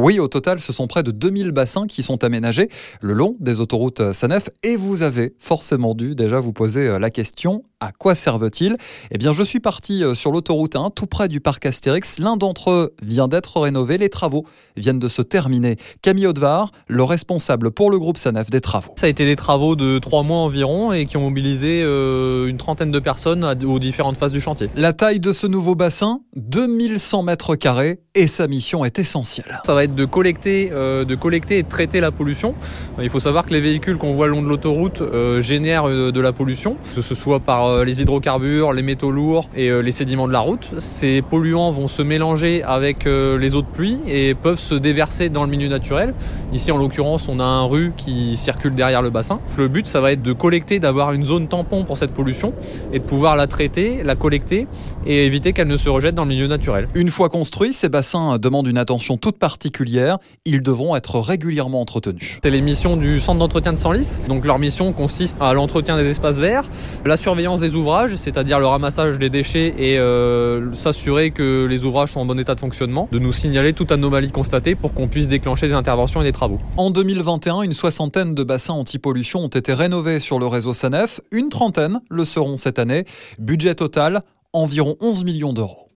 Oui, au total, ce sont près de 2000 bassins qui sont aménagés le long des autoroutes Sanef et vous avez forcément dû déjà vous poser euh, la question à quoi servent-ils? Eh bien, je suis parti euh, sur l'autoroute 1, tout près du parc Astérix. L'un d'entre eux vient d'être rénové. Les travaux viennent de se terminer. Camille Audevar, le responsable pour le groupe Sanef des travaux. Ça a été des travaux de trois mois environ et qui ont mobilisé euh, une trentaine de personnes aux différentes phases du chantier. La taille de ce nouveau bassin, 2100 mètres carrés, et sa mission est essentielle. Ça va être de collecter, euh, de collecter et de traiter la pollution. Il faut savoir que les véhicules qu'on voit le long de l'autoroute génèrent de la pollution, que ce soit par euh, les hydrocarbures, les métaux lourds et euh, les sédiments de la route. Ces polluants vont se mélanger avec euh, les eaux de pluie et peuvent se déverser dans le milieu naturel. Ici, en l'occurrence, on a un rue qui circule derrière le bassin. Le but, ça va être de collecter, d'avoir une zone tampon pour cette pollution et de pouvoir la traiter, la collecter et éviter qu'elle ne se rejette dans le milieu naturel. Une fois construits, ces bassins demandent une attention toute particulière. Ils devront être régulièrement entretenus. C'est les missions du centre d'entretien de Senlis. Donc leur mission consiste à l'entretien des espaces verts, la surveillance des ouvrages, c'est-à-dire le ramassage des déchets et euh, s'assurer que les ouvrages sont en bon état de fonctionnement, de nous signaler toute anomalie constatée pour qu'on puisse déclencher des interventions et des travaux. En 2021, une soixantaine de bassins anti-pollution ont été rénovés sur le réseau Sanef, une trentaine le seront cette année. Budget total, environ 11 millions d'euros.